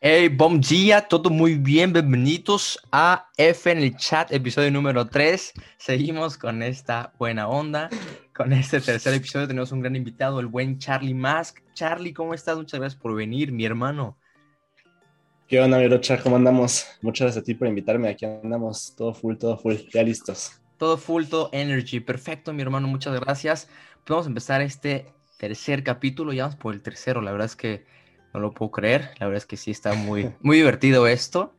Hey, bom dia, todo muy bien, bienvenidos a F en el chat, episodio número 3. Seguimos con esta buena onda, con este tercer episodio tenemos un gran invitado, el buen Charlie Mask. Charlie, ¿cómo estás? Muchas gracias por venir, mi hermano. ¿Qué onda, mi rocha? ¿Cómo andamos? Muchas gracias a ti por invitarme, aquí andamos, todo full, todo full, ya listos. Todo full, todo energy, perfecto, mi hermano, muchas gracias. Podemos empezar este tercer capítulo, ya vamos por el tercero, la verdad es que no lo puedo creer. La verdad es que sí está muy, muy divertido esto.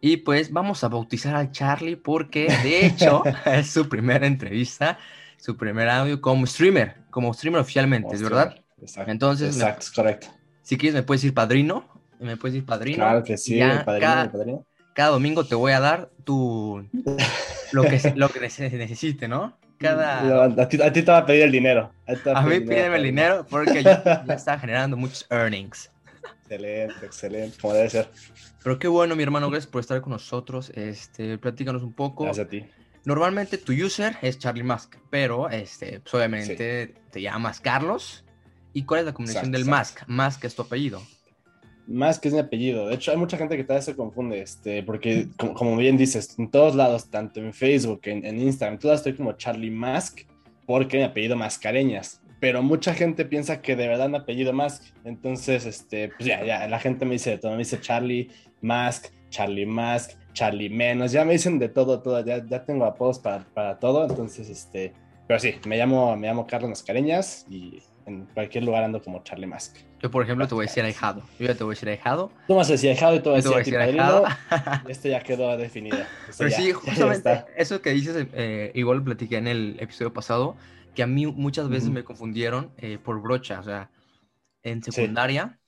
Y pues vamos a bautizar al Charlie porque de hecho es su primera entrevista, su primer audio como streamer, como streamer oficialmente, ¿es verdad? Exacto. Entonces, exacto, correcto. Si quieres me puedes decir padrino, me puedes decir padrino. Claro que sí, padrino, cada, padrino. cada, domingo te voy a dar tu lo que, lo que necesite, ¿no? Cada... a, ti, a, ti, te va a pedir el dinero. A, a mí pídeme el dinero porque yo ya está generando muchos earnings. Excelente, excelente, como debe ser. Pero qué bueno, mi hermano, gracias por estar con nosotros. Este, platícanos un poco. Gracias a ti. Normalmente tu user es Charlie Musk, pero este, pues, obviamente sí. te llamas Carlos. ¿Y cuál es la combinación exacto, del Musk? Musk es tu apellido. Musk es mi apellido. De hecho, hay mucha gente que todavía se confunde, este, porque como, como, bien dices, en todos lados, tanto en Facebook, en, en Instagram, todas estoy como Charlie Musk, porque mi apellido Mascareñas pero mucha gente piensa que de verdad me apellido Musk. Entonces, este, pues ya, ya, la gente me dice de todo, me dice Charlie Musk, Charlie Musk, Charlie Menos, ya me dicen de todo, todo, ya, ya tengo apodos para, para todo, entonces, este, pero sí, me llamo, me llamo Carlos Mascareñas y en cualquier lugar ando como Charlie Musk. Yo, por ejemplo, te voy a decir ahijado. Yo ya te voy a decir ahijado. Tú me vas a decir ahijado y tú vas a decir, decir ahijado. Esto ya quedó definido. Pero ya, sí, justamente eso que dices, eh, igual lo platiqué en el episodio pasado, que a mí muchas veces uh -huh. me confundieron eh, por brocha. O sea, en secundaria,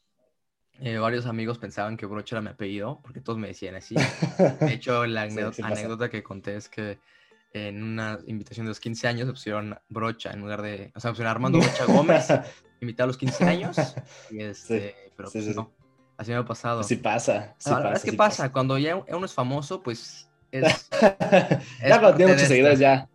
sí. eh, varios amigos pensaban que brocha era mi apellido, porque todos me decían así. De hecho, la sí, sí anécdota que conté es que en una invitación de los 15 años pusieron brocha en lugar de. O sea, pusieron Armando Brocha Gómez, invitado a los 15 años. Y este, pero pues, no. Así me ha pasado. Así pasa. Sí la verdad pasa, es que pasa. pasa. Cuando ya uno es famoso, pues. Es, ya cuando tiene muchos seguidores, ya.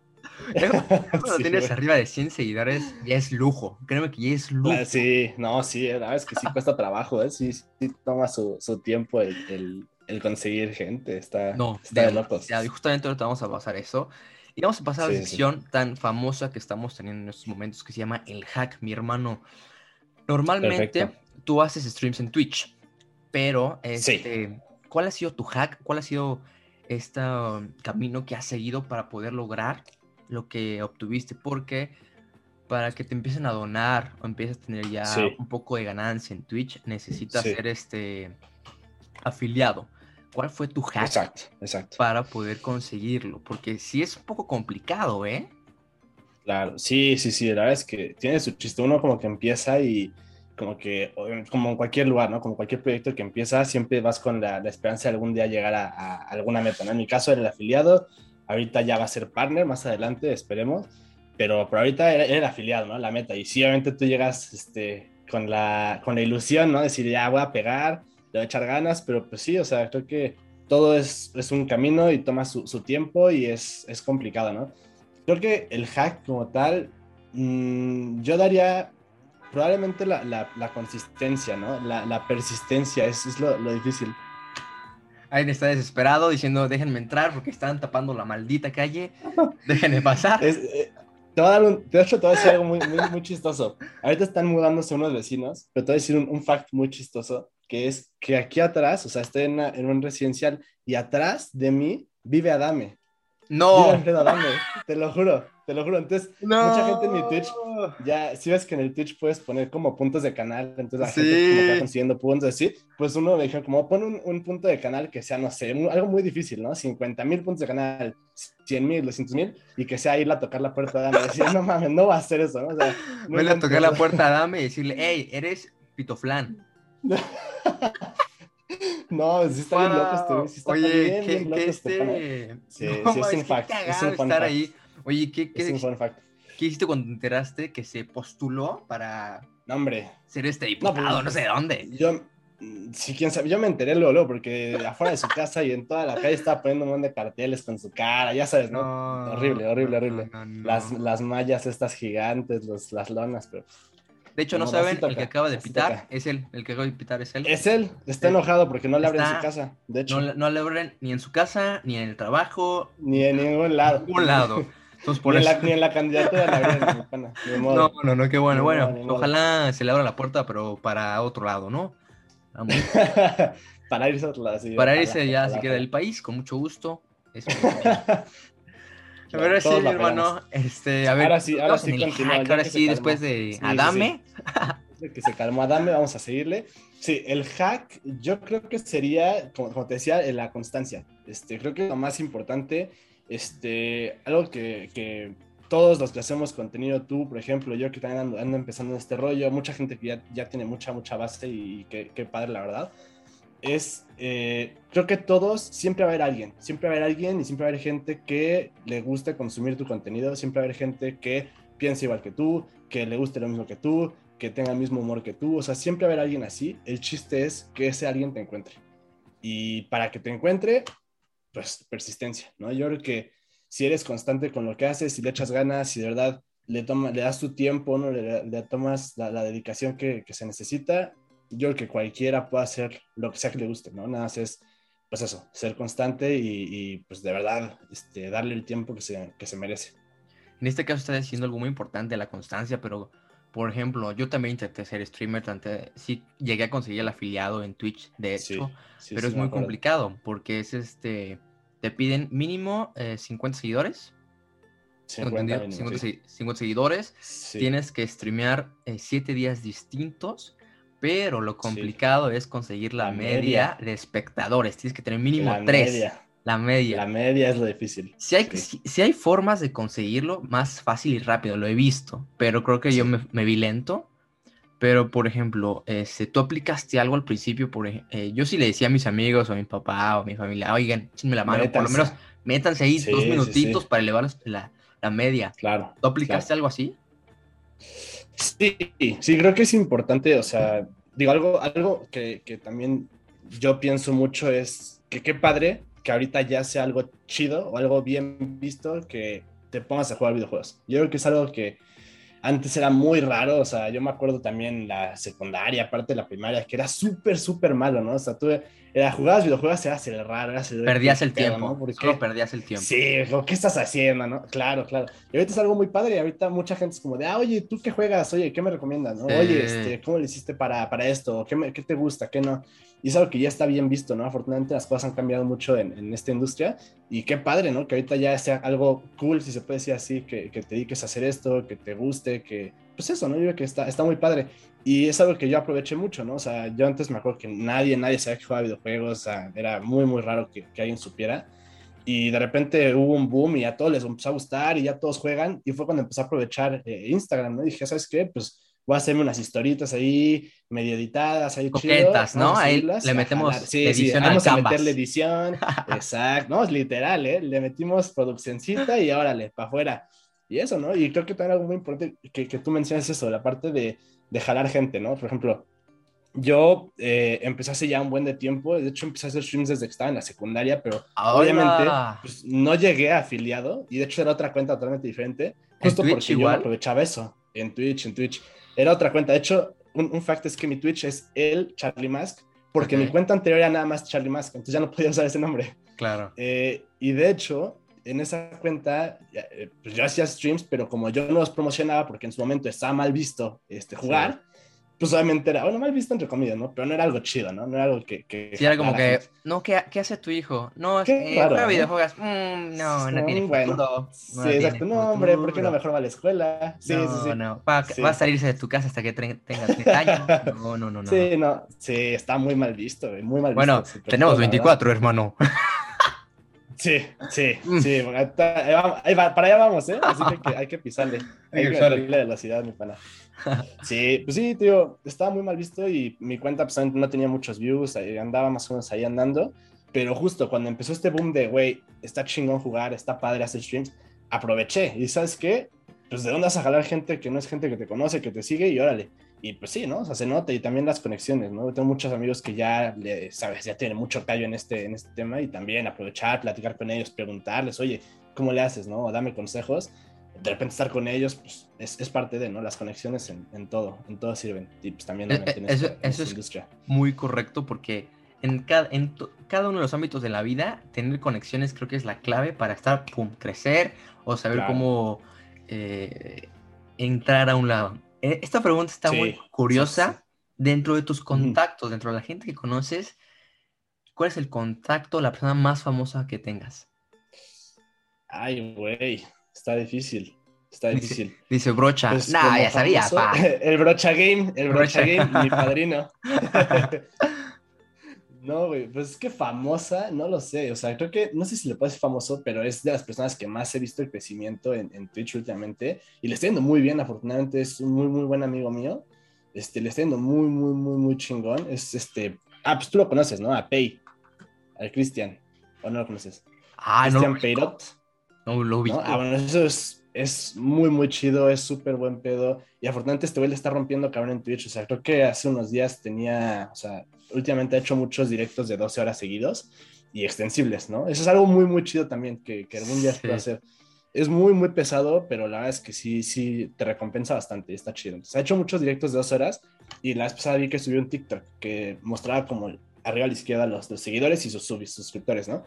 Cuando sí, tienes güey. arriba de 100 seguidores, ya es lujo. Créeme que ya es lujo. Ah, sí, no, sí, la verdad es que sí cuesta trabajo, ¿eh? Sí, sí toma su, su tiempo el, el, el, conseguir gente. Está, no, está de, de locos. Ya, justamente ahorita vamos a pasar eso. Y vamos a pasar sí, a la sección sí. tan famosa que estamos teniendo en estos momentos que se llama El Hack, mi hermano. Normalmente Perfecto. tú haces streams en Twitch, pero este, ¿cuál ha sido tu hack? ¿Cuál ha sido este camino que has seguido para poder lograr lo que obtuviste, porque para que te empiecen a donar o empieces a tener ya sí. un poco de ganancia en Twitch, necesitas sí. ser este afiliado. ¿Cuál fue tu hack exacto, exacto. para poder conseguirlo? Porque sí es un poco complicado, ¿eh? Claro, sí, sí, sí, la verdad es que tiene su chiste. Uno como que empieza y como que, como en cualquier lugar, ¿no? Como cualquier proyecto que empieza, siempre vas con la, la esperanza de algún día llegar a, a alguna meta, ¿no? En mi caso era el afiliado, Ahorita ya va a ser partner más adelante, esperemos. Pero por ahorita era, era, el afiliado, ¿no? La meta. Y sí, obviamente tú llegas este, con, la, con la ilusión, ¿no? Decir, ya voy a pegar, le voy a echar ganas. Pero pues sí, o sea, creo que todo es, es un camino y toma su, su, tiempo y es, es complicado, ¿no? Creo que el hack como tal, mmm, yo daría probablemente la, la, la consistencia, ¿no? La, la persistencia, es, es lo, lo difícil. Alguien está desesperado diciendo, déjenme entrar porque están tapando la maldita calle, déjenme pasar. Es, eh, te, voy a dar un, de hecho, te voy a decir algo muy, muy, muy chistoso. Ahorita están mudándose unos vecinos, pero te voy a decir un, un fact muy chistoso, que es que aquí atrás, o sea, estoy en, una, en un residencial y atrás de mí vive Adame. No. Adame, te lo juro, te lo juro. Entonces, no. mucha gente en mi Twitch, ya, si ves que en el Twitch puedes poner como puntos de canal, entonces la sí. gente como está consiguiendo puntos así, pues uno me dijo como pon un, un, punto de canal que sea, no sé, un, algo muy difícil, ¿no? 50 mil puntos de canal, 100 mil, 200 mil, y que sea irle a tocar la puerta a Adame y decir, no mames, no va a hacer eso, ¿no? O sea, a tocar la puerta a Adame y decirle, hey, eres pitoflán. No, sí está wow. bien loco este, sí está Oye, bien, ¿qué, bien loco ¿qué este? este... Sí, no, sí, es un fact, es un fun estar fact. ahí. Oye, ¿qué, qué, es un fun fact. ¿qué hiciste cuando te enteraste que se postuló para no, hombre. ser este diputado, no, pues, no sé de dónde? Yo, sí, quién sabe, yo me enteré luego, luego, porque afuera de su casa y en toda la calle estaba poniendo un montón de carteles con su cara, ya sabes, ¿no? no horrible, horrible, horrible. Las, las mallas estas gigantes, los, las lonas, pero... De hecho, no saben, el que acaba de pitar es él. El que acaba de pitar es él. Es él. Está enojado porque no le abren en su casa. De hecho. No, no, le abren ni en su casa, ni en el trabajo. Ni en ningún lado. ningún lado. Entonces, por ni, eso... en la, ni en la candidatura la abren, No, no, no, qué bueno. bueno, ojalá se le abra la puerta, pero para otro lado, ¿no? Vamos. para irse a otro lado. Sí, para irse ya, si queda del país, con mucho gusto. Es a ver, sí, mi hermano. Este, a ver, ahora sí, ahora sí continúa. Ahora sí, después de Adame. que se calmó Adame, vamos a seguirle. Sí, el hack, yo creo que sería, como, te decía, la constancia. Este, creo que lo más importante, este, algo que, que, todos los que hacemos contenido, tú, por ejemplo, yo que también ando, empezando en este rollo, mucha gente que ya, ya tiene mucha, mucha base y qué padre, la verdad es, eh, creo que todos, siempre va a haber alguien, siempre va a haber alguien y siempre va a haber gente que le guste consumir tu contenido, siempre va a haber gente que piensa igual que tú, que le guste lo mismo que tú, que tenga el mismo humor que tú, o sea, siempre va a haber alguien así, el chiste es que ese alguien te encuentre. Y para que te encuentre, pues persistencia, ¿no? Yo creo que si eres constante con lo que haces, si le echas ganas, si de verdad le, toma, le das tu tiempo, ¿no? le, tomas la, dedicación que, se necesita, yo creo que cualquiera puede hacer lo que sea que le guste, ¿no? Nada más es, pues eso, ser constante y, pues de verdad este, darle el tiempo que se, que se merece. En este caso está diciendo algo muy importante, la constancia, pero por ejemplo, yo también intenté ser streamer, sí llegué a conseguir el afiliado en Twitch, de hecho, pero es muy complicado porque es este, te piden mínimo 50 eh, seguidores. 50, 50, seguidores, tienes que streamear 7 eh, días distintos pero lo complicado es conseguir la, media, de espectadores. Tienes que tener mínimo tres. La media. La media es lo difícil. Si hay, si, hay formas de conseguirlo más fácil y rápido, lo he visto, pero creo que yo me, vi lento. Pero, por ejemplo, este, tú aplicaste algo al principio, por eh, yo sí le decía a mis amigos o a mi papá o a mi familia, oigan, échenme la mano, por lo menos métanse ahí dos minutitos para elevar la, la, media. Claro. ¿Tú aplicaste algo así? Sí, sí, creo que es importante, o sea, digo, algo, algo que, que también yo pienso mucho es que qué padre que ahorita ya sea algo chido o algo bien visto que te pongas a jugar videojuegos. Yo creo que es algo que antes era muy raro, o sea, yo me acuerdo también la secundaria, aparte de la primaria, que era súper, súper malo, ¿no? O sea, tú era, jugabas videojuegos, eras el raro, eras el... Perdías el tiempo, ¿no? Porque, Solo perdías el tiempo. Sí, ¿qué estás haciendo, no? Claro, claro. Y ahorita es algo muy padre, y ahorita mucha gente es como de, ah, oye, ¿tú qué juegas? Oye, ¿qué me recomiendas? ¿no? Oye, este, ¿cómo le hiciste para, para esto? ¿Qué, ¿Qué te gusta? ¿Qué no? Y es algo que ya está bien visto, ¿no? Afortunadamente las cosas han cambiado mucho en, en esta industria y qué padre, ¿no? Que ahorita ya sea algo cool, si se puede decir así, que, que te dediques a hacer esto, que te guste, que, pues eso, ¿no? Yo creo que está, está muy padre. Y es algo que yo aproveché mucho, ¿no? O sea, yo antes me acuerdo que nadie, nadie sabía que jugaba videojuegos, o sea, era muy, muy raro que, que alguien supiera. Y de repente hubo un boom y a todos les empezó a gustar y ya todos juegan. Y fue cuando empecé a aprovechar eh, Instagram, ¿no? Y dije, ¿sabes qué? Pues voy a hacerme unas historitas ahí, medio editadas, ahí Coquetas, ¿no? Ahí le metemos sí, edición sí, vamos a meterle edición, exacto, no, es literal, ¿eh? Le metimos produccióncita y órale, para afuera. Y eso, ¿no? Y creo que también algo muy importante que, que tú mencionas eso, la parte de, de jalar gente, ¿no? Por ejemplo, yo eh, empecé hace ya un buen de tiempo, de hecho empecé a hacer streams desde que estaba en la secundaria, pero obviamente pues, no llegué afiliado y de hecho era otra cuenta totalmente diferente, justo porque yo aprovechaba eso en Twitch, en Twitch. Era otra cuenta. De hecho, un, un fact es que mi Twitch es el Charlie Mask, porque mi cuenta anterior era nada más Charlie Mask, entonces ya no podía usar ese nombre. Claro. Eh, y de hecho, en esa cuenta, eh, pues yo hacía streams, pero como yo no los promocionaba porque en su momento estaba mal visto este, jugar, pues obviamente era, bueno, mal visto entre comillas, ¿no? Pero no era algo chido, ¿no? No era algo que... que sí, era como que, no, ¿qué, ¿qué, hace tu hijo? No, es que claro, juega videojuegos, mm, no, no tiene bueno, No sí, exacto, no, hombre, ¿por qué no mejor va a la escuela? Sí, no, sí, sí. No, va, va, a salirse de tu casa hasta que tengas 30 años. No, no, no, no. Sí, no, sí, está muy mal visto, muy mal bueno, visto. Bueno, tenemos 24, hermano. Sí, sí, mm. sí. Ahí va, para allá vamos, ¿eh? Así que hay que pisarle. Hay que pisarle la velocidad, mi pana. Sí, pues sí, tío, estaba muy mal visto y mi cuenta pues, no tenía muchos views, andaba más o menos ahí andando. Pero justo cuando empezó este boom de, güey, está chingón jugar, está padre hacer streams, aproveché. Y ¿sabes qué? Pues de dónde vas a jalar gente que no es gente que te conoce, que te sigue y órale. Y pues sí, ¿no? O sea, se nota y también las conexiones, ¿no? Tengo muchos amigos que ya, sabes, ya tienen mucho callo en este, en este tema y también aprovechar, platicar con ellos, preguntarles, oye, ¿cómo le haces, no? Dame consejos. De repente estar con ellos, pues es, es parte de, ¿no? Las conexiones en, en, todo, en todo sirven. Y pues también eh, eh, eso, eso es industria. muy correcto porque en, cada, en cada uno de los ámbitos de la vida, tener conexiones creo que es la clave para estar, pum, crecer o saber cómo eh, entrar a un lado. Esta pregunta está muy curiosa. Dentro de tus contactos, dentro de la gente que conoces, ¿cuál es el contacto, la persona más famosa que tengas? Ay, güey. Está difícil. Está difícil. Dice, Brocha. Pues, nah, ya sabía, pa. El Brocha Game, el Brocha, Game, mi padrino. no, güey, pues es que famosa, no lo sé. O sea, creo que, no sé si le puede ser famoso, pero es de las personas que más he visto el crecimiento en, en Twitch últimamente. Y le está yendo muy bien, afortunadamente es un muy, muy buen amigo mío. Este, le está yendo muy, muy, muy, muy chingón. Es este. Ah, pues tú lo conoces, ¿no? A Pei. Al Cristian. ¿O no lo conoces? Ah, Christian no. Peirot. No, lo vi. Ah, bueno, eso es, es muy, muy chido, es súper buen pedo. Y afortunadamente este güey le está rompiendo cabrón en Twitch. O sea, creo que hace unos días tenía, o sea, últimamente ha hecho muchos directos de 12 horas seguidos y extensibles, ¿no? Eso es algo muy, muy chido también que, que algún día sí. pueda hacer. Es muy, muy pesado, pero la verdad es que sí, sí, te recompensa bastante, está chido. Entonces, ha hecho muchos directos de dos horas y la vez pasada vi que subió un TikTok que mostraba como arriba a la izquierda los, los seguidores y sus, sus suscriptores, ¿no?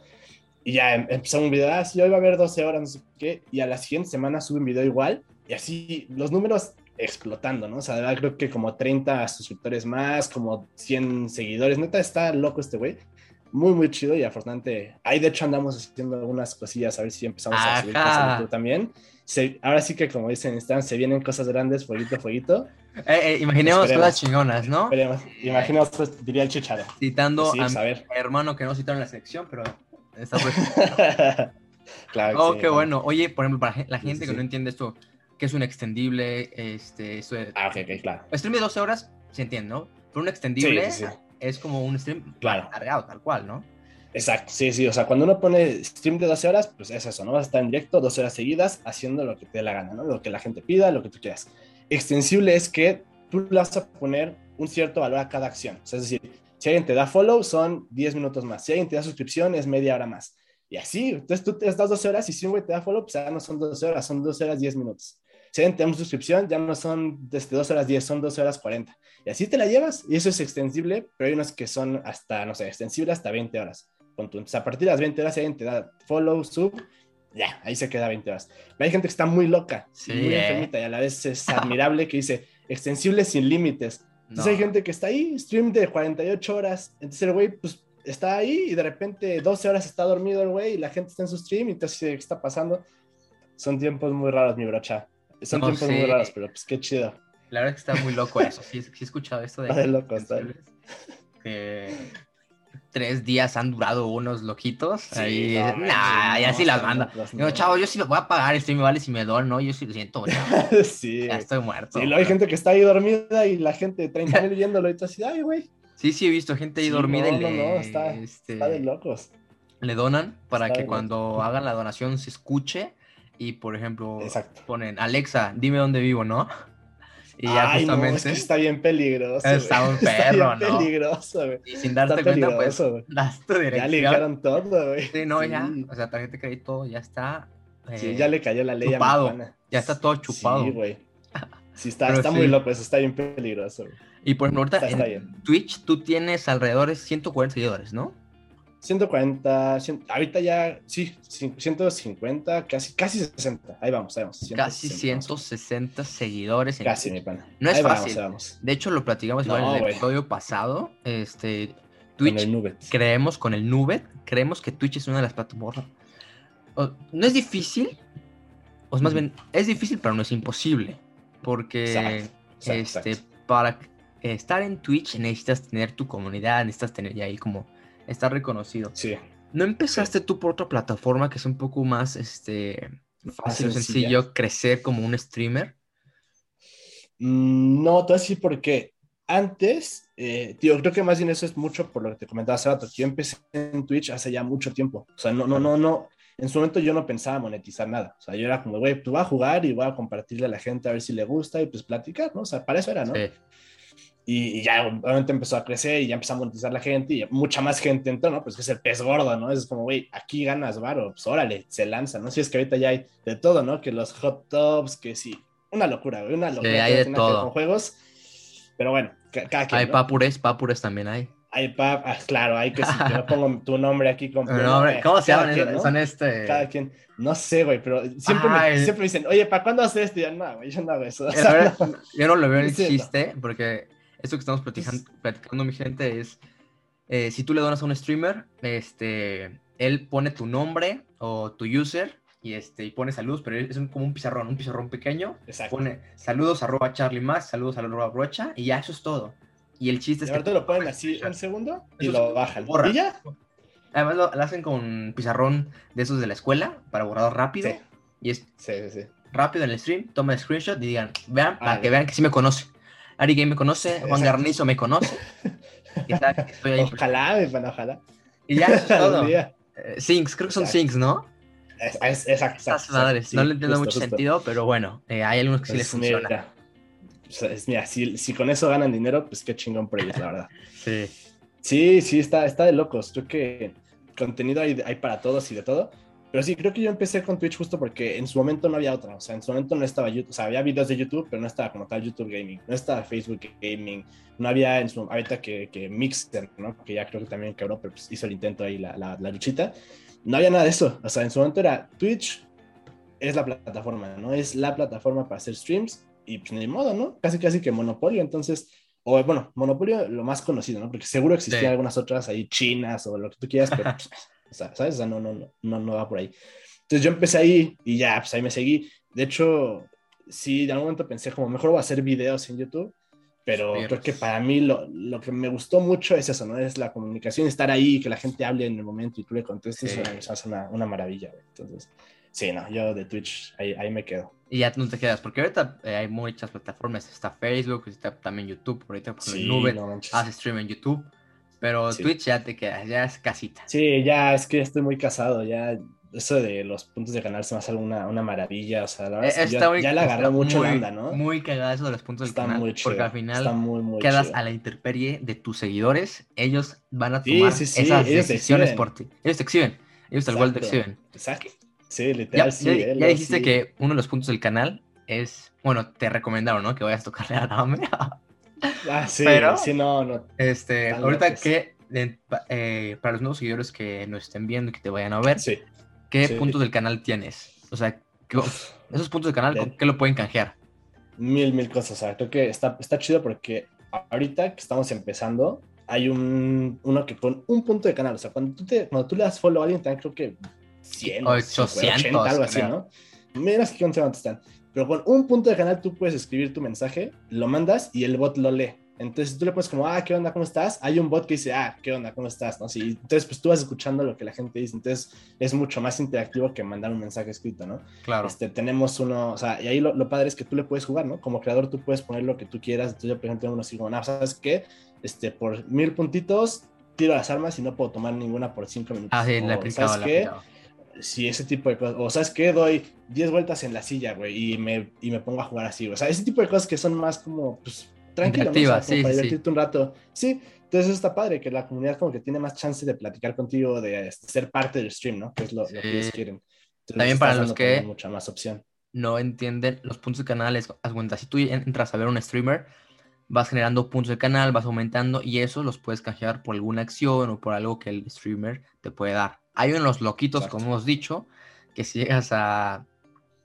Y ya em, empezó un video, ah, sí, hoy va a haber 12 horas, no sé qué, y a la siguiente semana sube un video igual, y así los números explotando, ¿no? O sea, creo que como 30 suscriptores más, como 100 seguidores, neta está loco este güey. Muy, muy chido y afortunadamente, ahí de hecho andamos haciendo algunas cosillas, a ver si empezamos Ajá. a subir cosas de también. Se, ahora sí que como dicen, están, se vienen cosas grandes, fueguito, fueguito. Eh, eh, imaginemos Esperemos. cosas chingonas, ¿no? Esperemos. Imaginemos, pues, diría el chicharo. Citando sí, a mi hermano que no citaron en la sección, pero Está claro. Oh, sí, qué bueno. Oye, por ejemplo, para la gente sí, que sí. no entiende esto, ¿qué es un extendible? Este, eso es... Ah, ok, claro. Stream de 12 horas, se entiende, ¿no? Pero un extendible es como un stream claro. cargado, tal cual, ¿no? Exacto, sí, sí. O sea, cuando uno pone stream de 12 horas, pues es eso, ¿no? Vas a estar en directo 12 horas seguidas haciendo lo que te dé la gana, ¿no? Lo que la gente pida, lo que tú quieras. Extensible es que tú le vas a poner un cierto valor a cada acción. O sea, es decir, si alguien te da follow, son 10 minutos más. Si alguien te da suscripción, es media hora más. Y así, entonces tú te das 12 horas y si un güey te da follow, pues ya no son 12 horas, son 12 horas 10 minutos. Si alguien te da suscripción, ya no son desde 12 horas 10, son 12 horas 40. Y así te la llevas y eso es extensible, pero hay unos que son hasta, no sé, extensible hasta 20 horas. Entonces, a partir de las 20 horas, si alguien te da follow, sub, ya, ahí se queda 20 horas. Pero hay gente que está muy loca, sí, muy eh. enfermita y a la vez es admirable que dice extensible sin límites. Entonces no. hay gente que está ahí, stream de 48 horas. Entonces el güey, pues está ahí y de repente 12 horas está dormido el güey y la gente está en su stream y entonces ¿qué está pasando? Son tiempos muy raros, mi brocha. Son no, tiempos sí. muy raros, pero pues qué chido. La verdad es que está muy loco eso. Sí, sí he escuchado esto de... Está de loco, está. Que tres días han durado unos loquitos. Sí, ahí, no, nah, ya no, sí las manda. Digo, chavo, yo sí lo voy a pagar, estoy me vale si me doy, ¿no? Yo sí lo siento, sí. Ya estoy muerto. Sí, hay gente que está ahí dormida y la gente 30 mil viéndolo y tú así, ay, güey. Sí, sí, he visto gente ahí sí, dormida y le... Está, este, está de locos. Le donan para está que cuando hagan la donación se escuche y, por ejemplo, Exacto. ponen, Alexa, dime dónde vivo, ¿no? Y ya justamente... No, es que está bien peligroso. Está un perro, está ¿no? peligroso, güey. Y sin darte cuenta, pues, güey. das tu dirección. Ya ligaron todo, güey. Sí, no, sí. ya. O sea, tarjeta de crédito ya está. Eh, sí, ya le cayó la ley chupado. a mi Ya está todo chupado. Sí, güey. Sí, está, está sí. muy loco, eso está bien peligroso. Güey. Y por ejemplo, ahorita está, está en. Twitch tú tienes alrededor de 140 seguidores, ¿no? 140, 100, ahorita ya, sí, 150, casi, casi 60. Ahí vamos, ahí vamos. 160, casi 160 vamos. seguidores. En casi, mi pana. No es ahí fácil. Vamos, vamos. De hecho, lo platicamos no, en el episodio pasado. Este, Twitch, con creemos con el Nubet, creemos que Twitch es una de las plataformas. No es difícil, o más mm. bien, es difícil, pero no es imposible. Porque exacto, exacto, este, exacto. para estar en Twitch necesitas tener tu comunidad, necesitas tener ya ahí como está reconocido. Sí. ¿No empezaste sí. tú por otra plataforma que es un poco más este, fácil sencillo crecer como un streamer? Mm, no, te voy a decir por qué. Antes, eh, tío, creo que más bien eso es mucho por lo que te comentaba hace rato. Yo empecé en Twitch hace ya mucho tiempo. O sea, no, no, no, no. En su momento yo no pensaba monetizar nada. O sea, yo era como, güey, tú vas a jugar y voy a compartirle a la gente a ver si le gusta y pues platicar, ¿no? O sea, para eso era, ¿no? Sí. Y, ya obviamente empezó a crecer y ya empezó a monetizar la gente y mucha más gente entró, ¿no? Pues que es el pez gordo, ¿no? Es como, güey, aquí ganas varo, pues órale, se lanza, ¿no? Si es que ahorita ya hay de todo, ¿no? Que los hot tops, que sí, una locura, güey, una locura. Sí, hay de todo. Con juegos, pero bueno, cada quien. Hay papures, papures también hay. Hay pap, ah, claro, hay que si yo pongo tu nombre aquí con ¿Cómo se llaman? Son este. Cada quien. No sé, güey, pero siempre, me, siempre dicen, oye, ¿para cuándo haces esto? Y yo, no, güey, yo no hago eso. Yo no lo veo en el chiste, porque esto que estamos platicando, platicando mi gente, es eh, si tú le donas a un streamer, este, él pone tu nombre o tu user y, este, y pone saludos, pero es como un pizarrón, un pizarrón pequeño. Exacto. Pone saludos arroba Charlie más, saludos arroba brocha y ya eso es todo. Y el chiste es que... lo ponen así un segundo y lo bajan. ¿Y ya? Además lo, hacen con pizarrón de esos de la escuela para borrado rápido. Sí. Y es sí, sí, rápido en el stream, toma el screenshot y digan, vean, para que vean que sí me conoce. Ari Game me conoce, Juan Garnizo me conoce. Ojalá, ojalá. Y ya, es todo. Eh, Sinks, creo que son Sinks, ¿no? Es, exacto. Estas madres, no le entiendo mucho sentido, pero bueno, eh, hay algunos que sí les funciona. Mira, si, si, con eso ganan dinero, pues qué chingón por ellos, la verdad. sí. Sí, sí, está, está de locos. Creo que contenido hay, hay para todos y de todo. Pero sí, creo que yo empecé con Twitch justo porque en su momento no había otra. O sea, en su momento no estaba YouTube. O sea, había videos de YouTube, pero no estaba como tal YouTube Gaming. No estaba Facebook Gaming. No había en su ahorita que, que Mixer, ¿no? Que ya creo que también quebró, pero pues hizo el intento ahí, la, la, luchita. No había nada de eso. O sea, en su momento era Twitch es la plataforma, ¿no? Es la plataforma para hacer streams y pues ni modo, ¿no? Casi casi que Monopolio. Entonces, o bueno, Monopolio lo más conocido, ¿no? Porque seguro existían algunas otras ahí chinas o lo que tú quieras, pero pues, ¿sabes? O sea, no, no, no, no va por ahí. Entonces yo empecé ahí y ya, pues ahí me seguí. De hecho, sí, de algún momento pensé como mejor voy a hacer videos en YouTube, pero creo que para mí lo, lo, que me gustó mucho es eso, ¿no? Es la comunicación, estar ahí, que la gente hable en el momento y tú le contestes, sí. eso es una, una maravilla, Entonces, sí, no, yo de Twitch ahí, ahí me quedo. Y ya no te quedas, porque ahorita eh, hay muchas plataformas, está Facebook, está también YouTube, ahorita por sí, nube, no hace stream en YouTube. Pero Twitch ya te queda, ya es casita. Sí, ya es que estoy muy casado, ya eso de los puntos de canal se me hace una, una maravilla, o sea, la verdad es que ya, ya le agarré mucho muy, onda, ¿no? Muy cagada eso de los puntos está del canal, muy chido, porque al final muy, muy quedas chido. a la intemperie de tus seguidores, ellos van a tomar sí, sí, sí, esas decisiones por ti. Ellos te exhiben, ellos tal cual te exhiben. Exacto. Sí, literal, ya, sí. Ya, él, ya dijiste sí. que uno de los puntos del canal es, bueno, te recomendaron, ¿no? Que vayas a tocarle a Dame. ah, sí, Pero, sí, no, no. Este, ahorita que eh, para los nuevos seguidores que nos estén viendo y que te vayan a ver, sí, ¿qué sí. puntos del canal tienes? O sea, ¿qué, esos puntos del canal, ¿con qué lo pueden canjear? Mil, mil cosas. O sea, creo que está, está chido porque ahorita que estamos empezando, hay un, uno que con un punto de canal, o sea, cuando tú, te, cuando tú le das follow a alguien, te dan creo que 100, 800, 80, algo así, ¿no? Menos que 11 cuántos están. Pero con un punto de canal tú puedes escribir tu mensaje, lo mandas y el bot lo lee. Entonces tú le pones como, ah, ¿qué onda? ¿Cómo estás? Hay un bot que dice, ah, ¿qué onda? ¿Cómo estás? ¿No? Sí, entonces, pues tú vas escuchando lo que la gente dice. Entonces es mucho más interactivo que mandar un mensaje escrito, ¿no? Claro. Este, tenemos uno, o sea, y ahí lo, lo, padre es que tú le puedes jugar, ¿no? Como creador tú puedes poner lo que tú quieras. Entonces yo, por ejemplo, tengo uno así como, no, ¿sabes qué? Este, por mil puntitos tiro las armas y no puedo tomar ninguna por cinco minutos. Ah, sí, le aplicado, ¿Sabes le qué? aplicado. Sí, ese tipo de cosas. O sabes qué, doy 10 vueltas en la silla, güey, y me, y me pongo a jugar así. O sea, ese tipo de cosas que son más como, pues, sí, para divertirte sí. un rato. Sí, entonces eso está padre, que la comunidad como que tiene más chance de platicar contigo, de este, ser parte del stream, ¿no? Que es lo, Sí. lo que ellos quieren. Entonces, También para los que- mucha más opción. No entienden los puntos de canal. Es, haz cuenta, si tú entras a ver un streamer, vas generando puntos de canal, vas aumentando y eso los puedes canjear por alguna acción o por algo que el streamer te puede dar. Hay unos loquitos, Exacto. como hemos dicho, que si llegas a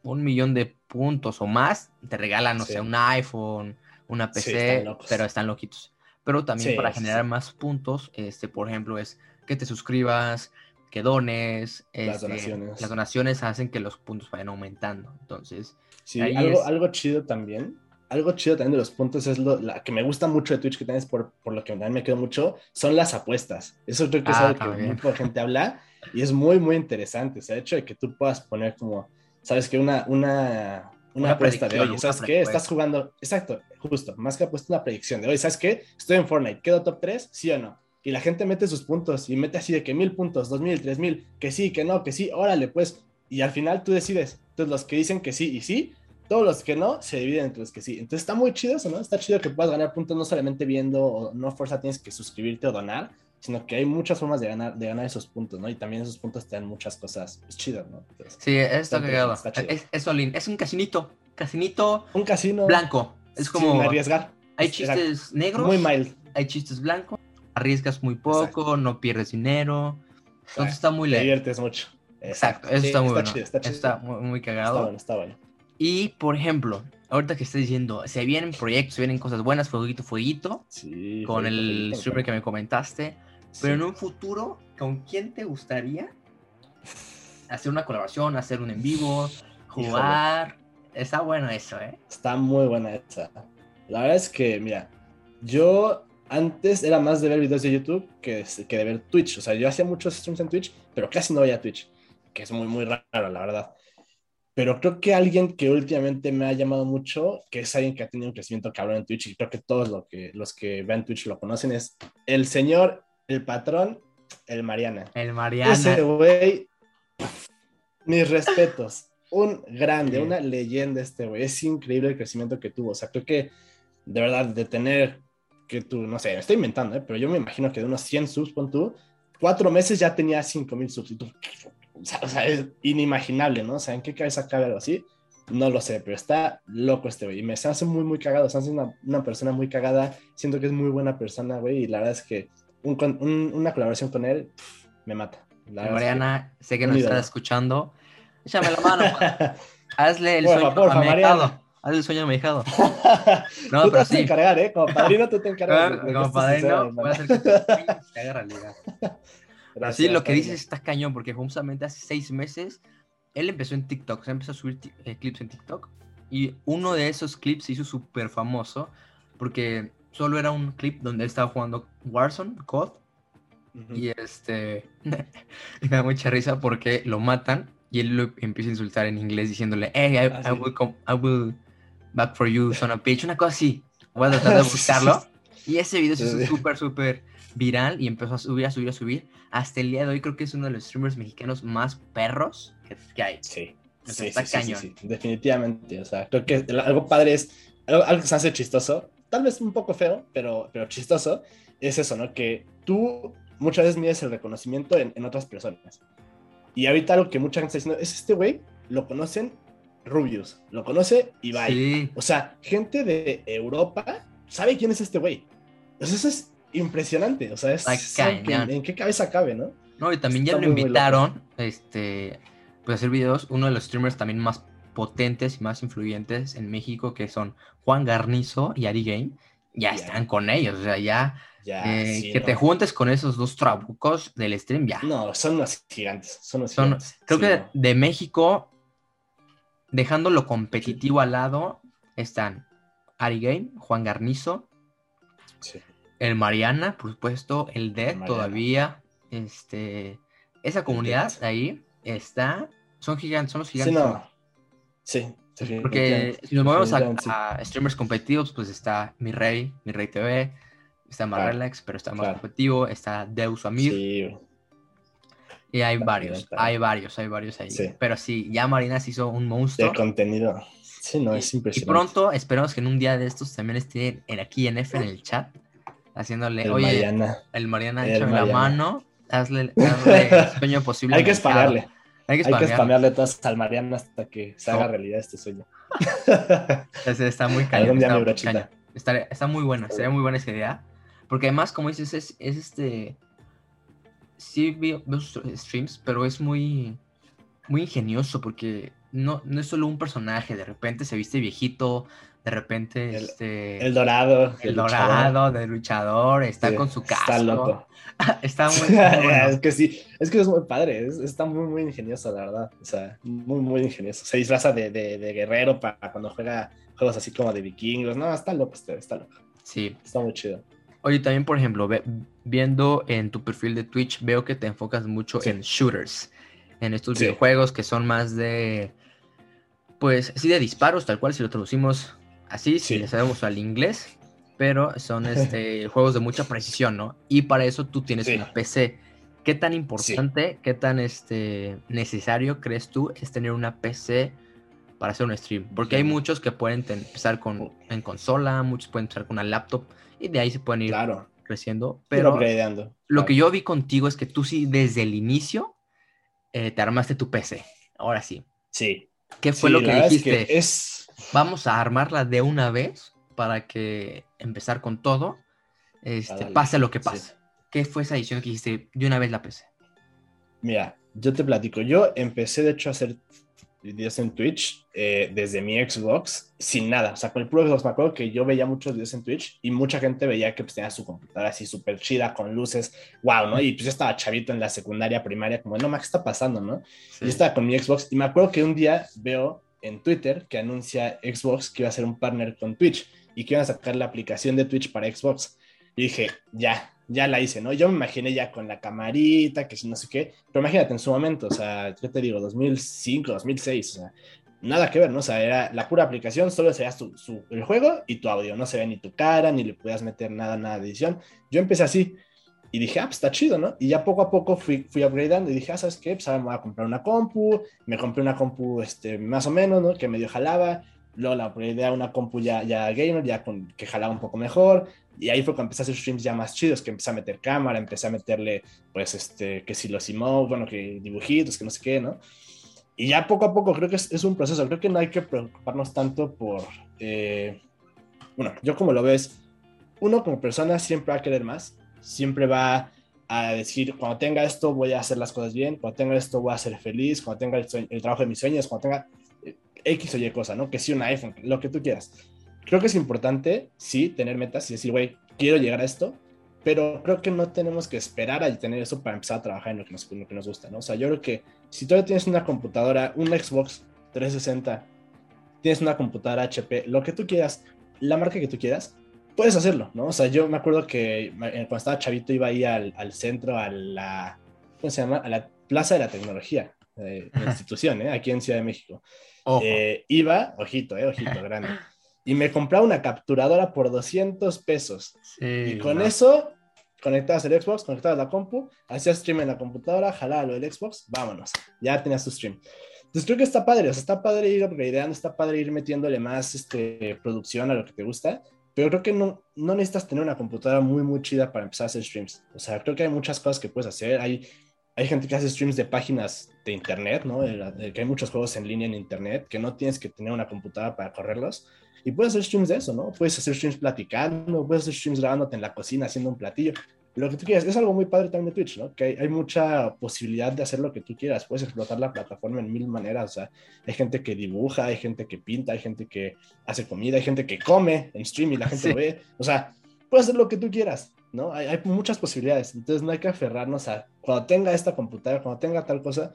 un millón de puntos o más, te regalan, no Sí. sé, un iPhone, una Sí, PC, están locos. pero están loquitos. Pero también Sí, para sí, generar sí. más puntos, este, por ejemplo, es que te suscribas, que dones, Las este, donaciones. las donaciones hacen que los puntos vayan aumentando. Entonces, Sí, algo, es- algo chido también. Algo chido también de los puntos es lo la que me gusta mucho de Twitch, que también es por, por lo que también me quedo mucho, son las apuestas. Eso creo que es Ah, algo que también. muy poca gente habla y es muy, muy interesante. O sea, el hecho de que tú puedas poner como, sabes que una, una, una, Una apuesta de, oye, ¿sabes qué? Estás jugando, exacto, justo, más que apuesta, una predicción de, oye, ¿sabes qué? Estoy en Fortnite, ¿quedo top 3? ¿Sí o no? Y la gente mete sus puntos y mete así de que mil puntos, dos mil, tres mil, que sí, que no, que sí, órale, pues. Y al final tú decides. Entonces los que dicen que sí y sí, todos los que no se dividen entre los que sí. Entonces está muy chido eso, ¿no? Está chido que puedas ganar puntos no solamente viendo o no fuerza tienes que suscribirte o donar, sino que hay muchas formas de ganar, de ganar esos puntos, ¿no? Y también esos puntos te dan muchas cosas pues, chidas, ¿no? sí, está cagado. Es, es, es un casinito, casinito. Un casino. Blanco. Es como. Sin arriesgar. Hay chistes negros. Muy mild. Hay chistes blancos. Arriesgas muy poco, no pierdes dinero. Entonces está muy leve. Te diviertes mucho. Exacto, eso está muy bueno. está, muy, cagado. Está bueno, está bueno. Y, por ejemplo, ahorita que estás diciendo, se vienen proyectos, se vienen cosas buenas, fueguito, fueguito, sí, con el streamer que me comentaste, pero en un futuro, ¿con quién te gustaría hacer una colaboración, hacer un en vivo, jugar? Está bueno eso, ¿eh? Está muy buena esa. La verdad es que, mira, yo antes era más de ver videos de YouTube que, que de ver Twitch. O sea, yo hacía muchos streams en Twitch, pero casi no veía Twitch, que es muy, muy raro, la verdad. Pero creo que alguien que últimamente me ha llamado mucho, que es alguien que ha tenido un crecimiento cabrón en Twitch, y creo que todos lo que, los que ven Twitch lo conocen, es el señor, el patrón, el Mariana. El Mariana. Ese güey, mis respetos. Un grande, una leyenda este güey. Es increíble el crecimiento que tuvo. O sea, creo que de verdad, de tener que tú, no sé, estoy inventando, ¿eh? pero yo me imagino que de unos 100 subs, pon tú, cuatro meses ya tenía 5000 subs. Y tú, o sea, es inimaginable, ¿no? O sea, ¿en qué cabeza cabe algo así? No lo sé, pero está loco este güey. Y me se hace muy, muy cagado. Se hace una, una, persona muy cagada. Siento que es muy buena persona, güey. Y la verdad es que un, una colaboración con él me mata. Mariana, sé que nos estás escuchando. Échame la mano. Hazle el sueño porfa, Mariana. Hazle el sueño medicado. No, tú pero te sí. encargar, ¿eh? Como padrino tú te encargas. Como padrino, puede hacer que te haga realidad. Así lo que dices está cañón, porque justamente hace seis meses él empezó en TikTok, o sea, empezó a subir eh, clips en TikTok. Y uno de esos clips se hizo súper famoso, porque solo era un clip donde él estaba jugando Warzone, COD. Y este. me da mucha risa porque lo matan y él lo empieza a insultar en inglés diciéndole, hey, I, ah, will, I will back for you, son a bitch. Una cosa así. Voy a tratar de buscarlo. Y ese video se hizo súper, súper viral y empezó a subir, a subir, a subir. Hasta el día de hoy creo que es uno de los streamers mexicanos más perros que, hay. Sí. sí, sí, sí, definitivamente. O sea, creo que algo padre es, algo, que se hace chistoso, tal vez un poco feo, pero, pero chistoso, es eso, ¿no? Que tú muchas veces mides el reconocimiento en, en otras personas. Y ahorita lo que mucha gente está diciendo es este güey, lo conocen Rubius, lo conoce Ibai. O sea, gente de Europa sabe quién es este güey. Pues eso es impresionante, o sea, es en, qué cabeza cabe, ¿no? No, y también ya lo invitaron, este, pues a hacer videos, uno de los streamers también más potentes y más influyentes en México, que son Juan Garnizo y Ari Game, ya están con ellos, o sea, ya, eh, que te juntes con esos dos trabucos del stream, ya. No, son unos gigantes, son unos gigantes. Creo que de México, dejando lo competitivo al lado, están Ari Game, Juan Garnizo, el Mariana, por supuesto, el Dead todavía, este, esa comunidad ahí está, son gigantes, son los gigantes. No. Sí. Porque si nos movemos a, streamers competitivos, pues está Mi Rey, Mi Rey TV, está Marrelax, pero está más competitivo, está Deus Amir. Sí. Y hay varios, hay varios, hay varios ahí. Pero sí, ya Marina se hizo un monstruo. De contenido. Sí, no, es impresionante. Y pronto, esperamos que en un día de estos también estén aquí en F en el chat haciéndole, el oye, Mariana. el Mariana, échame la mano, hazle, el sueño posible. Hay que spamearle. Hay que spamearle todas al Mariana hasta que se haga realidad este sueño. está muy cañón. Está, está, muy buena, sería muy buena esa idea. Porque además, como dices, es, es este... Sí veo, sus streams, pero es muy, muy ingenioso porque no, no es solo un personaje, de repente se viste viejito, de repente el, este el dorado el, dorado del luchador está con su casco. está loco. Está muy es que sí es que es muy padre está muy muy ingenioso la verdad. O sea muy muy ingenioso. Se disfraza de, de, guerrero para cuando juega juegos así como de vikingos. No está loco este está loco. Sí. Está muy chido. Oye, también, por ejemplo, viendo en tu perfil de Twitch, veo que te enfocas mucho en shooters, en estos videojuegos que son más de, pues, sí, de disparos, tal cual, si lo traducimos así, si le sabemos al inglés, pero son este, juegos de mucha precisión, ¿no? Y para eso tú tienes una PC. ¿Qué tan importante, qué tan este, necesario crees tú es tener una PC para hacer un stream. Porque hay muchos que pueden empezar con, en consola, muchos pueden empezar con una laptop y de ahí se pueden ir creciendo. Pero lo que yo vi contigo es que tú sí desde el inicio eh, te armaste tu PC. Ahora sí. Sí. ¿Qué fue lo que dijiste? es... Vamos a armarla de una vez para que empezar con todo, este, pase lo que pase. ¿Qué fue esa edición que dijiste de una vez la PC? Mira, yo te platico. Yo empecé de hecho a hacer videos en Twitch eh, desde mi Xbox sin nada. O sea, con el puro Xbox me acuerdo que yo veía muchos videos en Twitch y mucha gente veía que pues, tenía su computadora así súper chida con luces. Wow, ¿no? Y pues yo estaba chavito en la secundaria, primaria, como, no, ¿qué está pasando, no? Y yo estaba con mi Xbox y me acuerdo que un día veo en Twitter que anuncia Xbox que iba a ser un partner con Twitch y que iban a sacar la aplicación de Twitch para Xbox. Y dije, ya, ya la hice, ¿no? Yo me imaginé ya con la camarita, que si no sé qué, pero imagínate en su momento, o sea, yo te digo, 2005, 2006, o sea, nada que ver, ¿no? O sea, era la pura aplicación, solo se su, su, el juego y tu audio, no se ve ni tu cara, ni le podías meter nada, nada de edición. Yo empecé así y dije, ah, pues está chido, ¿no? Y ya poco a poco fui, fui upgradeando y dije, ah, ¿sabes qué? Pues ahora me voy a comprar una compu, me compré una compu, este, más o menos, ¿no? Que medio jalaba, luego la upgradeé a una compu ya, ya gamer, ya con, que jalaba un poco mejor, y ahí fue cuando empecé a hacer streams ya más chidos, que empecé a meter cámara, empecé a meterle, pues, este, que si los emotes, bueno, que dibujitos, que no sé qué, ¿no? Y ya poco a poco creo que es, es un proceso, creo que no hay que preocuparnos tanto por, eh, bueno, yo como lo ves, uno como persona siempre va a querer más, siempre va a decir, cuando tenga esto voy a hacer las cosas bien, cuando tenga esto voy a ser feliz, cuando tenga el, el trabajo de mis sueños, cuando tenga eh, X o Y cosa, ¿no? Que si un iPhone, lo que tú quieras creo que es importante, sí, tener metas y decir, güey, quiero llegar a esto, pero creo que no tenemos que esperar a tener eso para empezar a trabajar en lo que nos, que nos gusta, ¿no? O sea, yo creo que si tú tienes una computadora, un Xbox 360, tienes una computadora HP, lo que tú quieras, la marca que tú quieras, puedes hacerlo, ¿no? O sea, yo me acuerdo que eh, cuando estaba chavito iba ahí al, al centro, a la, ¿cómo se llama? A la Plaza de la Tecnología, eh, institución, ¿eh? Aquí en Ciudad de México. Eh, iba, ojito, eh, ojito, grande y me compraba una capturadora por 200 pesos. y con eso conectabas el Xbox, conectabas la compu, hacías stream en la computadora, jalaba lo del Xbox, vámonos, ya tenías tu stream. Entonces creo que está padre, o sea, está padre ir upgradeando, está padre ir metiéndole más este, producción a lo que te gusta, pero creo que no, no necesitas tener una computadora muy, muy chida para empezar a hacer streams. O sea, creo que hay muchas cosas que puedes hacer, hay, hay gente que hace streams de páginas de internet, ¿no? que hay muchos juegos en línea en internet que no tienes que tener una computadora para correrlos. Y puedes hacer streams de eso, ¿no? Puedes hacer streams platicando, puedes hacer streams grabándote en la cocina haciendo un platillo. Lo que tú quieras. Es algo muy padre también de Twitch, ¿no? Que hay, mucha posibilidad de hacer lo que tú quieras. Puedes explotar la plataforma en mil maneras. O sea, hay gente que dibuja, hay gente que pinta, hay gente que hace comida, hay gente que come en stream y la gente lo ve. O sea, puedes hacer lo que tú quieras, ¿no? Hay, hay muchas posibilidades. Entonces no hay que aferrarnos a cuando tenga esta computadora, cuando tenga tal cosa,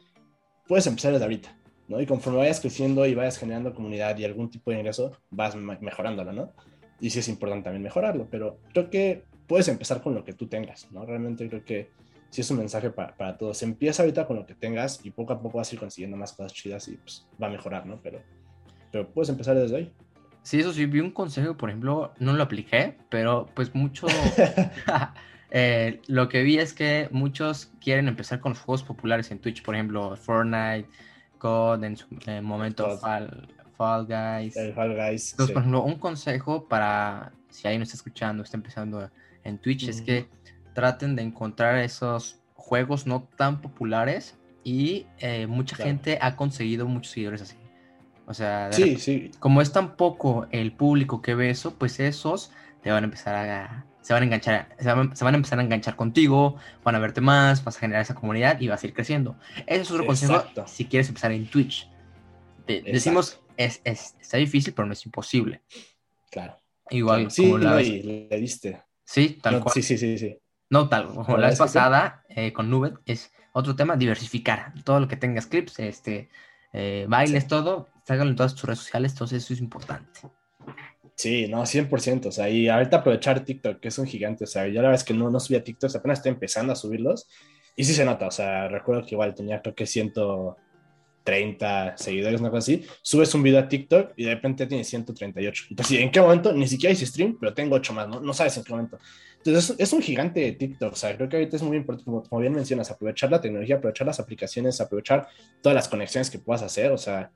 puedes empezar desde ahorita. ¿no? Y conforme vayas creciendo y vayas generando comunidad y algún tipo de ingreso, vas mejorándolo, ¿no? Y sí es importante también mejorarlo, pero creo que puedes empezar con lo que tú tengas, ¿no? Realmente creo que sí es un mensaje para, para todos. Empieza ahorita con lo que tengas y poco a poco vas a ir consiguiendo más cosas chidas y pues va a mejorar, ¿no? Pero, pero puedes empezar desde ahí. Sí, eso sí, vi un consejo, por ejemplo, no lo apliqué, pero pues mucho... Eh, lo que vi es que muchos quieren empezar con los juegos populares en Twitch, por ejemplo, Fortnite, en su momento Fall, Guys. Fall Guys. Entonces, por ejemplo, un consejo para si alguien está escuchando, está empezando en Twitch, es que traten de encontrar esos juegos no tan populares y eh, mucha gente ha conseguido muchos seguidores así. O sea, sí, sí. como es tan poco el público que ve eso, pues esos te van a empezar a, se van a enganchar, se van, a empezar a enganchar contigo, van a verte más, vas a generar esa comunidad y vas a ir creciendo. Ese es otro consejo si quieres empezar en Twitch. decimos, es, es, está difícil, pero no es imposible. Claro. Igual, sí, como la le diste. Sí, tal cual. Sí, sí, sí, sí. No, tal, como la vez pasada eh, con Nubet, es otro tema, diversificar. Todo lo que tengas clips, este, eh, bailes, todo, sácalo en todas tus redes sociales, entonces eso es importante. Sí, no, 100%. O sea, y ahorita aprovechar TikTok, que es un gigante. O sea, yo la verdad es que no, no subía TikTok, apenas estoy empezando a subirlos. Y sí se nota. O sea, recuerdo que igual tenía creo que 130 seguidores, una cosa así. Subes un video a TikTok y de repente tiene 138. Entonces, ¿en qué momento? Ni siquiera hice stream, pero tengo 8 más, ¿no? No sabes en qué momento. Entonces, es, un gigante de TikTok. O sea, creo que ahorita es muy importante, como, como bien mencionas, aprovechar la tecnología, aprovechar las aplicaciones, aprovechar todas las conexiones que puedas hacer. O sea,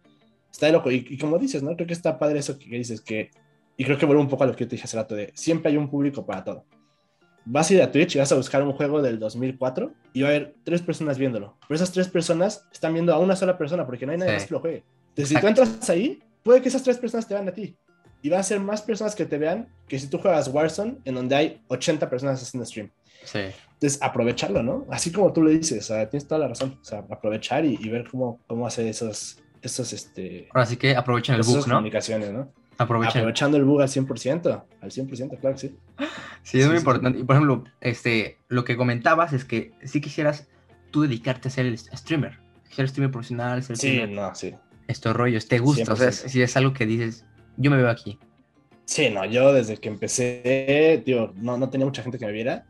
está de loco. Y, como dices, ¿no? Creo que está padre eso que, dices, que, y creo que vuelve un poco a lo que te dije hace rato, de siempre hay un público para todo. Vas a ir a Twitch y vas a buscar un juego del 2004 y va a haber tres personas viéndolo. Pero esas tres personas están viendo a una sola persona porque no hay nadie más que lo juegue. Entonces, si tú entras ahí, puede que esas tres personas te vean a ti. Y va a ser más personas que te vean que si tú juegas Warzone, en donde hay 80 personas haciendo stream. Sí. Entonces, aprovecharlo, ¿no? Así como tú le dices, o sea, tienes toda la razón. O sea, aprovechar y, ver cómo, cómo hace esos, esos, este... Ahora sí que aprovechen el bug, ¿no? comunicaciones, ¿no? Aprovechen. Aprovechando el bug al 100%, al 100%, claro que sí. Sí, es muy importante. Y por ejemplo, este, lo que comentabas es que si quisieras tú dedicarte a ser el streamer, ser streamer profesional, ser Sí, no, sí. Estos rollos, ¿te gusta? O sea, si es algo que dices, yo me veo aquí. Sí, no, yo desde que empecé, digo, no, no tenía mucha gente que me viera,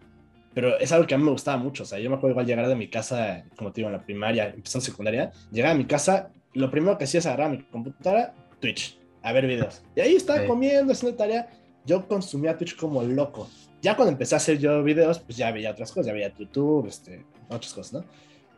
pero es algo que a mí me gustaba mucho. O sea, yo me acuerdo igual llegar de mi casa, como te digo, en la primaria, empezando secundaria, llegar a mi casa, lo primero que hacía es agarrar mi computadora, Twitch, a ver videos. Y ahí estaba comiendo, haciendo tarea. Yo consumía Twitch como loco. Ya cuando empecé a hacer yo videos, pues ya veía otras cosas, ya veía YouTube, este, otras cosas, ¿no?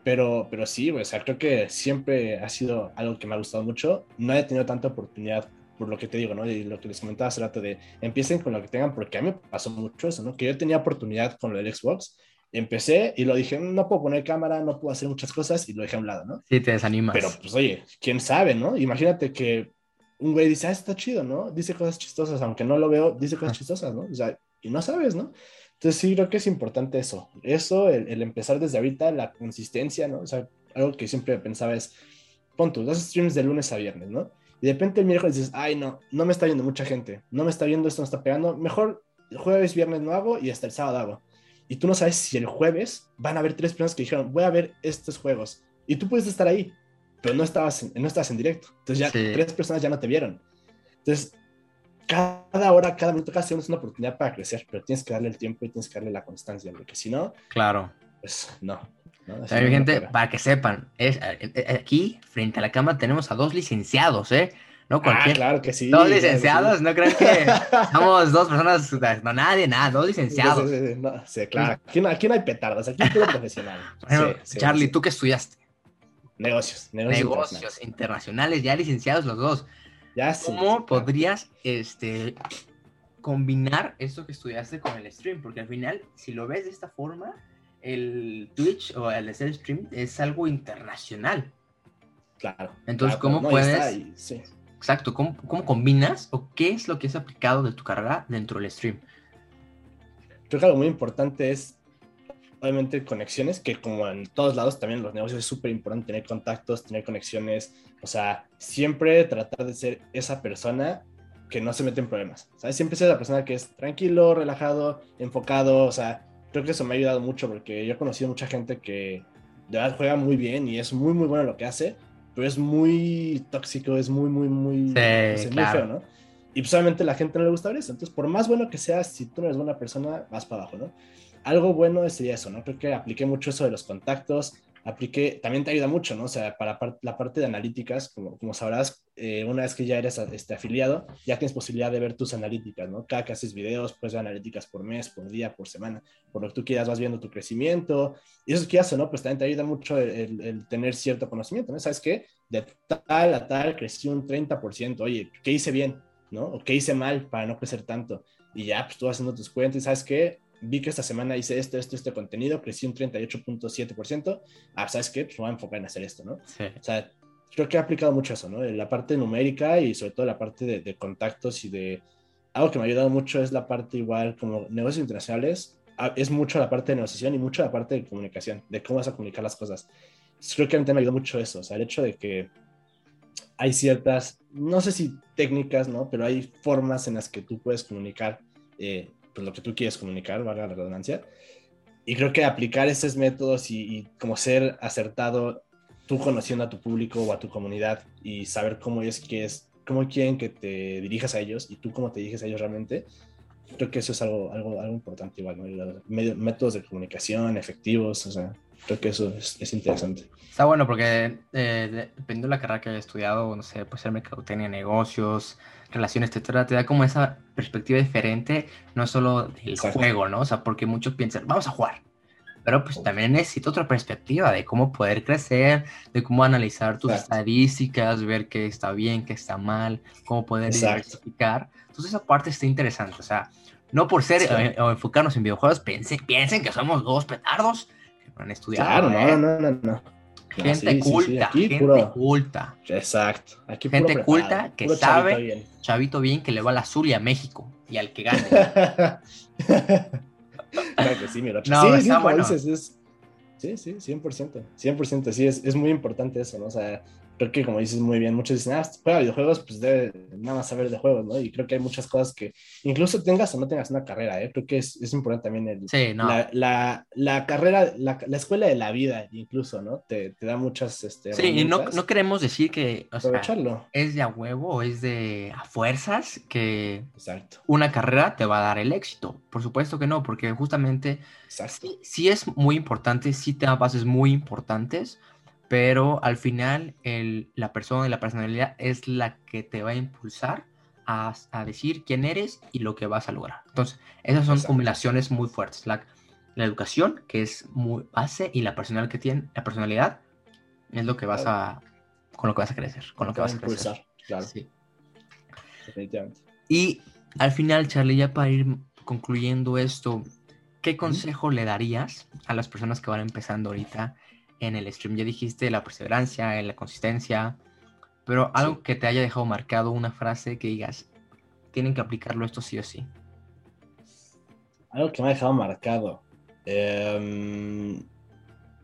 Pero, pero sí, o sea, creo que siempre ha sido algo que me ha gustado mucho. No he tenido tanta oportunidad por lo que te digo, ¿no? Y lo que les comentaba hace rato de empiecen con lo que tengan, porque a mí me pasó mucho eso, ¿no? Que yo tenía oportunidad con lo del Xbox, empecé y lo dije, no puedo poner cámara, no puedo hacer muchas cosas y lo dejé a un lado, ¿no? Sí, te desanimas. Pero pues oye, quién sabe, ¿no? Imagínate que un güey dice, ah, está chido, ¿no? Dice cosas chistosas, aunque no lo veo, dice cosas chistosas, ¿no? O sea, y no sabes, ¿no? Entonces sí, creo que es importante eso. Eso, el, el empezar desde ahorita, la consistencia, ¿no? O sea, algo que siempre pensaba es, pon tus dos streams de lunes a viernes, ¿no? Y de repente el miércoles dices, ay, no, no me está viendo mucha gente, no me está viendo, esto no está pegando, mejor el jueves, viernes no hago y hasta el sábado hago. Y tú no sabes si el jueves van a haber tres personas que dijeron, voy a ver estos juegos. Y tú puedes estar ahí, pero no estabas en, no estabas en directo. Entonces ya tres personas ya no te vieron. Entonces, cada hora, cada minuto, cada segundo es una oportunidad para crecer, pero tienes que darle el tiempo y tienes que darle la constancia, porque si no, claro. Pues no. gente, para que sepan, es, eh, eh, aquí frente a la cámara tenemos a dos licenciados, ¿eh? No ah, claro que sí. Dos licenciados, no creen que somos dos personas, no nadie, nada, dos licenciados. Sí, claro. Aquí no, aquí no, hay petardos, aquí hay todo profesional. Charlie, ¿tú qué estudiaste? Negocios. Negocios, internacionales. ya licenciados los dos. Ya ¿Cómo podrías este, combinar eso que estudiaste con el stream? Porque al final, si lo ves de esta forma, el Twitch o el hacer stream es algo internacional. Claro. Entonces, ¿cómo puedes... Exacto, ¿cómo, combinas o qué es lo que es aplicado de tu carrera dentro del stream? Creo que algo muy importante es, obviamente, conexiones, que como en todos lados, también en los negocios es súper importante tener contactos, tener conexiones, o sea, siempre tratar de ser esa persona que no se mete en problemas, ¿sabes? Siempre ser la persona que es tranquilo, relajado, enfocado, o sea, creo que eso me ha ayudado mucho porque yo he conocido mucha gente que de verdad juega muy bien y es muy, muy bueno lo que hace, pero es muy tóxico, es muy, muy, muy, sí, muy feo, ¿no? Y pues obviamente la gente no le gusta ver eso. Entonces, por más bueno que seas, si tú no eres buena persona, vas para abajo, ¿no? Algo bueno sería eso, ¿no? Creo que apliqué mucho eso de los contactos, apliqué, también te ayuda mucho, ¿no? O sea, para la parte de analíticas, como, como sabrás, eh, una vez que ya eres este, afiliado, ya tienes posibilidad de ver tus analíticas, ¿no? Cada que haces videos, puedes ver analíticas por mes, por día, por semana, por lo que tú quieras, vas viendo tu crecimiento. Y eso es que hace, ¿no? Pues también te ayuda mucho el, tener cierto conocimiento, ¿no? ¿Sabes qué? De tal a tal crecí un 30%, oye, ¿qué hice bien? ¿No? ¿O qué hice mal para no crecer tanto? Y ya, pues tú haciendo tus cuentas ¿sabes qué? Vi que esta semana hice esto, esto, este contenido, crecí un 38.7%, ah, ¿sabes qué? Pues me voy a enfocar en hacer esto, ¿no? Sí. O sea, creo que he aplicado mucho eso, ¿no? La parte numérica y sobre todo la parte de, contactos y de... Algo que me ha ayudado mucho es la parte igual como negocios internacionales, ah, es mucho la parte de negociación y mucho la parte de comunicación, de cómo vas a comunicar las cosas. creo que a mí me ayudado mucho eso, o sea, el hecho de que hay ciertas, no sé si técnicas, ¿no? Pero hay formas en las que tú puedes comunicar eh, pues, lo que tú quieres comunicar, valga la redundancia. Y creo que aplicar esos métodos y, como ser acertado, tú conociendo a tu público o a tu comunidad y saber cómo es que es, cómo quieren que te dirijas a ellos y tú cómo te diriges a ellos realmente, creo que eso es algo, algo, algo importante igual, ¿no? métodos de comunicación efectivos, o sea, creo que eso es, es interesante. Está bueno porque eh, dependiendo de la carrera que haya estudiado, no sé, puede ser mercadotecnia, negocios, relaciones, etcétera, te da como esa perspectiva diferente, no solo del juego, ¿no? O sea, porque muchos piensan, vamos a jugar. Pero pues también necesito otra perspectiva de cómo poder crecer, de cómo analizar tus estadísticas, ver qué está bien, qué está mal, cómo poder diversificar. Entonces esa parte está interesante. O sea, no por ser eh, o enfocarnos en videojuegos, piensen, piensen que somos dos petardos a estudiar. Claro, no, no, no, no. Gente culta, gente culta. Exacto. gente culta que sabe, chavito bien. que le va al azul y a México y al que gane. claro que sí, mira. No, sí, sí, bueno. es, sí, sí, 100%. 100%, sí, es, es muy importante eso, ¿no? O sea, creo que como dices muy bien, muchos dicen, ah, juega videojuegos, pues debe nada más saber de juegos, ¿no? Y creo que hay muchas cosas que, incluso tengas o no tengas una carrera, ¿eh? Creo que es, es importante también el, sí, no. la, la, la, carrera, la, la, escuela de la vida, incluso, ¿no? Te, te da muchas, este, Sí, y no, no, queremos decir que, o sea, es de a huevo o es de a fuerzas que Exacto. una carrera te va a dar el éxito. Por supuesto que no, porque justamente sí, sí es muy importante, sí te da bases muy importantes, pero al final el, la persona y la personalidad es la que te va a impulsar a, a, decir quién eres y lo que vas a lograr. Entonces, esas son combinaciones muy fuertes. La, la, educación, que es muy base, y la personalidad que tiene, la personalidad es lo que vas a, con lo que vas a crecer, con lo que vas a crecer. Claro. Sí. Definitivamente. Y al final, Charlie, ya para ir concluyendo esto, ¿qué consejo le darías a las personas que van empezando ahorita en el stream. Ya dijiste la perseverancia, la consistencia, pero algo que te haya dejado marcado, una frase que digas, tienen que aplicarlo esto sí o sí. Algo que me ha dejado marcado. Em,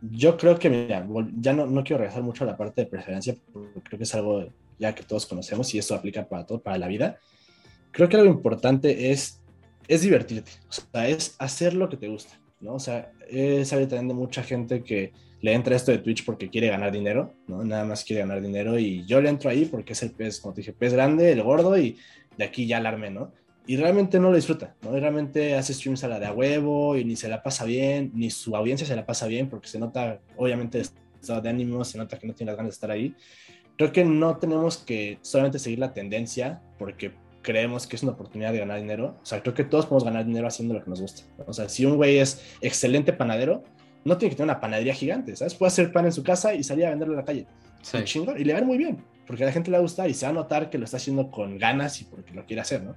yo creo que, mira, ya no, no, quiero regresar mucho a la parte de perseverancia, porque creo que es algo ya que todos conocemos y eso aplica para todo, para la vida. Creo que algo importante es, es divertirte, o sea, es hacer lo que te gusta, ¿no? O sea, he sabido también de mucha gente que le entra esto de Twitch porque quiere ganar dinero, ¿no? Nada más quiere ganar dinero y yo le entro ahí porque es el pez, como te dije, pez grande, el gordo y de aquí ya alarme, ¿no? Y realmente no lo disfruta, ¿no? Y realmente hace streams a la de a huevo y ni se la pasa bien, ni su audiencia se la pasa bien porque se nota, obviamente, estado de ánimo, se nota que no tiene las ganas de estar ahí. Creo que no tenemos que solamente seguir la tendencia porque creemos que es una oportunidad de ganar dinero. O sea, creo que todos podemos ganar dinero haciendo lo que nos gusta. O sea, si un güey es excelente panadero, no tiene que tener una panadería gigante, ¿sabes? Puede hacer pan en su casa y salir a venderlo en la calle. Sí. Y, le va a ir muy bien, porque a la gente le va a gustar y se va a notar que lo está haciendo con ganas y porque lo quiere hacer, ¿no?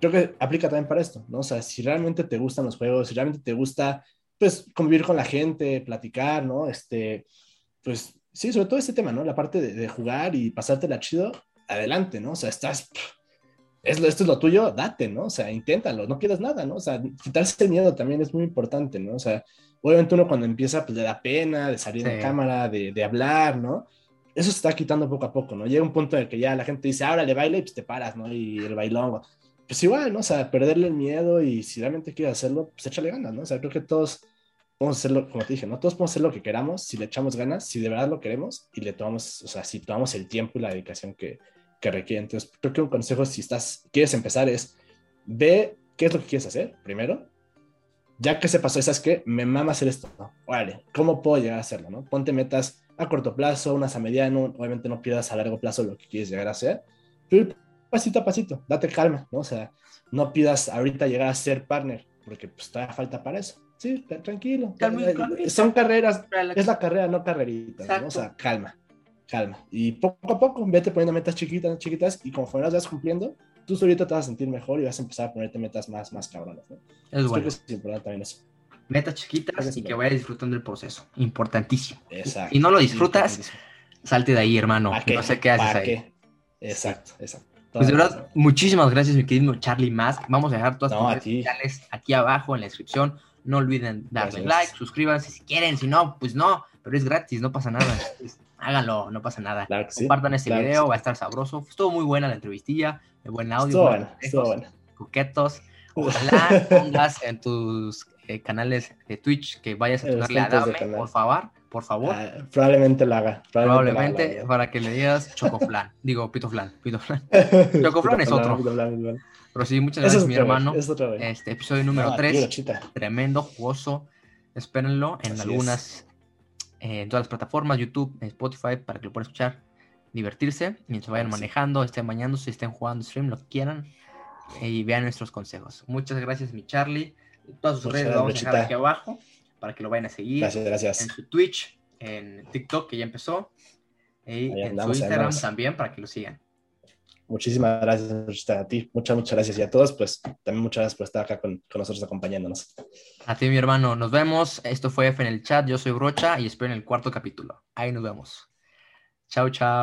Creo que aplica también para esto, ¿no? O sea, si realmente te gustan los juegos, si realmente te gusta, pues, convivir con la gente, platicar, ¿no? Este, pues, sí, sobre todo este tema, ¿no? La parte de, jugar y pasártela chido, adelante, ¿no? O sea, estás, es, esto es lo tuyo, date, ¿no? O sea, inténtalo, no pierdas nada, ¿no? O sea, quitarse el miedo también es muy importante, ¿no? O sea, obviamente uno cuando empieza, pues le da pena de salir de cámara, de, de, hablar, ¿no? Eso se está quitando poco a poco, ¿no? Llega un punto en el que ya la gente dice, ahora le baile y pues te paras, ¿no? Y el bailón, pues igual, ¿no? O sea, perderle el miedo y si realmente quieres hacerlo, pues échale ganas, ¿no? O sea, creo que todos podemos hacerlo, como te dije, ¿no? Todos podemos hacer lo que queramos si le echamos ganas, si de verdad lo queremos y le tomamos, o sea, si tomamos el tiempo y la dedicación que, que requiere. Entonces, creo que un consejo si estás, quieres empezar es, ve qué es lo que quieres hacer primero ya que se pasó, ¿sabes qué? Me mama hacer esto, ¿no? Órale, ¿cómo puedo llegar a hacerlo, no? Ponte metas a corto plazo, unas a mediano, obviamente no pierdas a largo plazo lo que quieres llegar a hacer, pero pasito a pasito, date calma, ¿no? O sea, no pidas ahorita llegar a ser partner, porque pues todavía falta para eso. Sí, tranquilo. Son carreras, es la carrera, no carreritas, ¿no? O sea, calma, calma. Y poco a poco, vete poniendo metas chiquitas, chiquitas, y conforme las vas cumpliendo, tú solito te vas a sentir mejor y vas a empezar a ponerte metas más, más cabronas. ¿no? Es bueno. es importante también eso. Metas chiquitas y que vayas disfrutando el proceso. Importantísimo. Exacto. Y no lo disfrutas, salte de ahí, hermano. No sé qué haces ahí. Exacto, exacto. Pues de verdad, muchísimas gracias, mi querido Charlie Más. Vamos a dejar todas las redes sociales aquí abajo en la descripción. No olviden darle like, suscríbanse si quieren, si no, pues no, pero es gratis, no pasa nada. Háganlo, no pasa nada. Compartan este video, va a estar sabroso. Estuvo muy buena la entrevistilla buen audio. Coquetos. Ojalá pongas en tus eh, canales de Twitch que vayas a darle a Dame, por favor. Por favor. Ah, probablemente lo haga. Probablemente, para que le digas Chocoflan. Digo, Pitoflan. Pitoflan. Chocoflan es otro. Pero sí, muchas gracias, mi hermano. este episodio número 3. tremendo, jugoso. Espérenlo en algunas, eh, en todas las plataformas, YouTube, Spotify, para que lo puedan escuchar divertirse mientras vayan manejando, estén bañándose, estén jugando stream, lo que quieran y vean nuestros consejos. Muchas gracias, mi Charlie. Todas sus redes vamos a dejar aquí abajo para que lo vayan a seguir. Gracias, gracias. En su Twitch, en TikTok, que ya empezó. Y en su Instagram también, para que lo sigan. Muchísimas gracias a ti, muchas, muchas gracias. Y a todos, pues también muchas gracias por estar acá con, con nosotros acompañándonos. A ti, mi hermano, nos vemos. Esto fue F en el chat. Yo soy Brocha y espero en el cuarto capítulo. Ahí nos vemos. Chao, chao.